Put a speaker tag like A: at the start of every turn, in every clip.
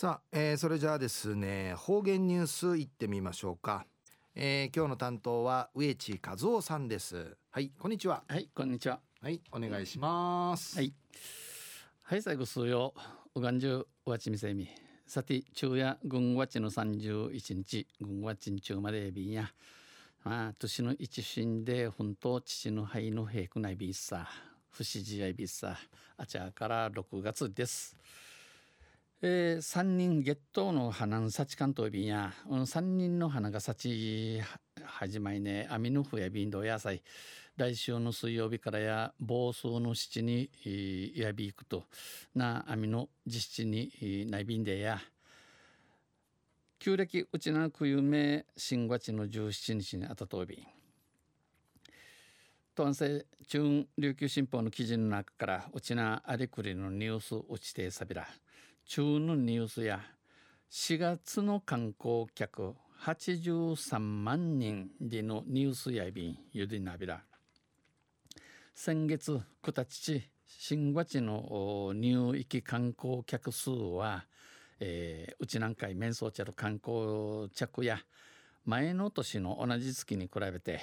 A: さあ、えー、それじゃあですね方言ニュースいってみましょうか、えー、今日の担当は植地和夫さんです。はいこんにちは。
B: はいこんにちは。
A: はいお願いします。
B: はい。はい最後数曜うがんじゅうわちみせみ。さて昼夜軍わちの31日。軍わちん中までびんや。まあ年の一心で本当父の肺の平くないびっさ。不思議やびっさ。あちゃから6月ですえー、3人月頭の花の幸関東便や、うん、3人の花が幸始まりね。網の冬や便道野菜来週の水曜日からや房総の七にやびいくと。な網の実七に内便でや。旧暦うちなくゆめ新月の17日にあたとび東西中琉球新報の記事の中からうちなありくりのニュースうちてさびら。中のニュースや4月の観光客83万人でのニュースやびんゆでなびら。先月九田父新月の入域観光客数は、えー、うちなんかい面相ちゃる観光客や前の年の同じ月に比べて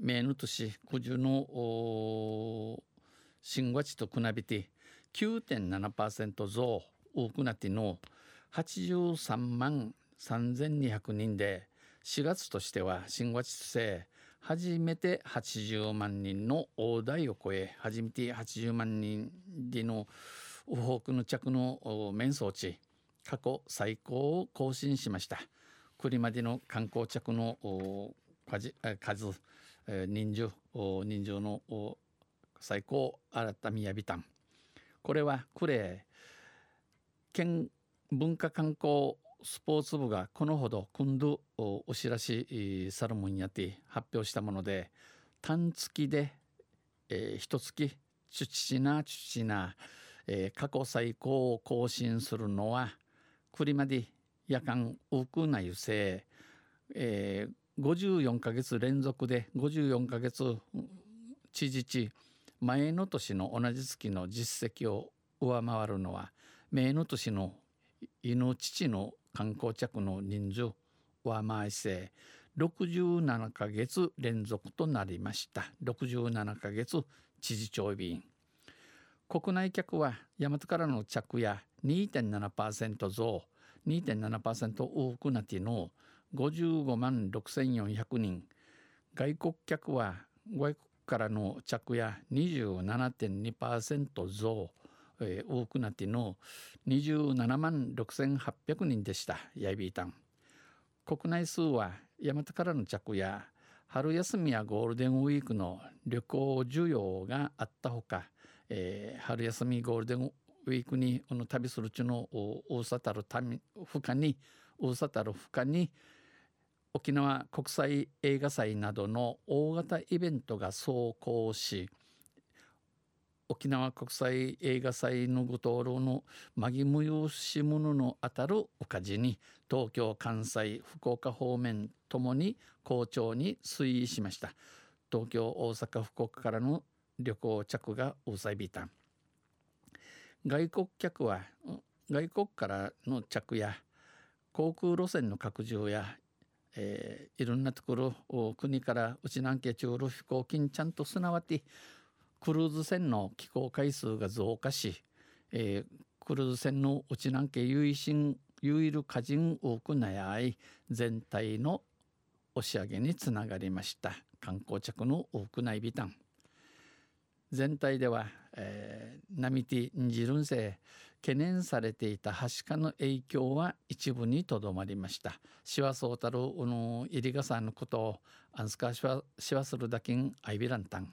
B: 前の年九十の新月と比べて9.7%増。多くなっての83万3200人で4月としては新月生初めて80万人の大台を超え初めて80万人での多くの着の面相値過去最高を更新しました。これまでの観光着の数人数人数の最高新たみやびたん。これはクレー県文化観光スポーツ部がこのほど今度お知らしサルモンやって発表したもので単月で、えー、一月チュチナチュチナ、えー、過去最高を更新するのはクリマディ夜間多くなゆせ、えー、54か月連続で54か月知事地前の年の同じ月の実績を上回るのは名の年の犬父の観光客の人数は毎世67ヶ月連続となりました。67ヶ月知事長便国内客は大和からの着や2.7%増。2.7%多くなっての。55万6400人。外国客は外国からの着や27.2%増。えー、多くなっての27万6800人でした。ヤイビータン。国内数は大和からの着や春休みやゴールデンウィークの旅行需要があったほか、えー、春休みゴールデンウィークにこの旅するちの大さたる負荷に大さたる負荷に沖縄国際映画祭などの大型イベントが走行し沖縄国際映画祭のご灯籠のまぎむよしもののあたるおかじに東京関西福岡方面ともに好調に推移しました。東京大阪福岡からの旅行着が大さびた外国客は外国からの着や航空路線の拡充やえー、いろんなところ国からうちなんけ中路飛行機にちゃんとすなわってクルーズ船の寄港回数が増加し、えー、クルーズ船のうちなんけ有心有いる歌人多く悩い全体の押し上げにつながりました観光客の多くないビタン全体では、えー、ナミティンジルンセ懸念されていたはしかの影響は一部にとどまりました。しわそうたるの入りがさんのことをアンスカしわしわするだけんアイビランタン。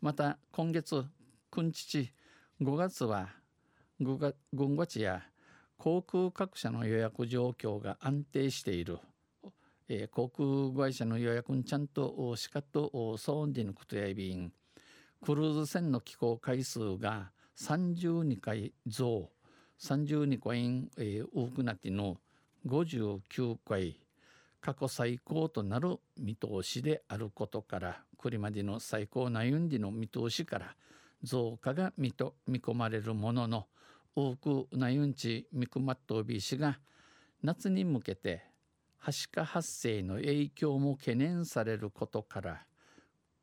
B: また今月くんちち5月は軍ごちや航空各社の予約状況が安定している、えー、航空会社の予約にちゃんとしかとそうでぬくとやびん。クルーズ船の寄港回数が32回増。32回、えー、多くなっての59回。過去最高となる見通しであることからこれまでの最高なゆんでの見通しから増加が見と見込まれるものの多くなゆんちみくまっとびしが夏に向けてはしか発生の影響も懸念されることから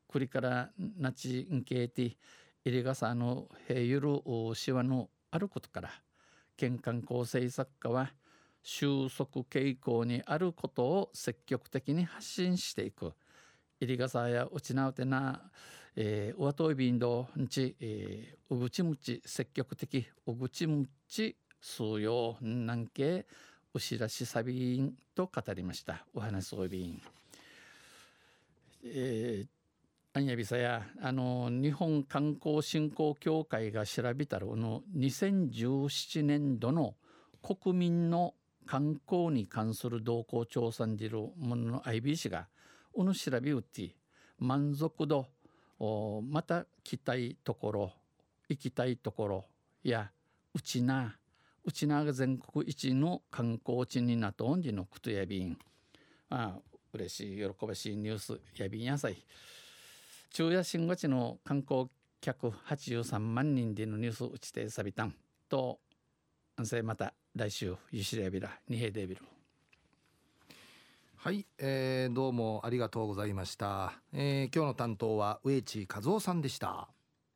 B: これからなちんけいて入りがさの平ゆるしわのあることから県観光政策課は収束傾向にあることを積極的に発信していく。入りがさやうちなうてなえー、おわといびんどんち、えー、うぐちむち積極的うぐちむち数用なんけうしらしさびんと語りました。お話そうびんえー、アンヤビサやあの日本観光振興協会が調べたるの2017年度の国民の観光に関する動向調査にじるものの IBC がうぬ調べうって満足度また来たいところ行きたいところやうちなうちなが全国一の観光地になとんじのことやびん。あ嬉しい喜ばしいニュースやびんやさい。昼夜新月の観光客83万人でのニュースうちてさびたんと安静また来週ゆしれびらにへでびる
A: はい、えー、どうもありがとうございました、えー、今日の担当は植地和夫さんでした。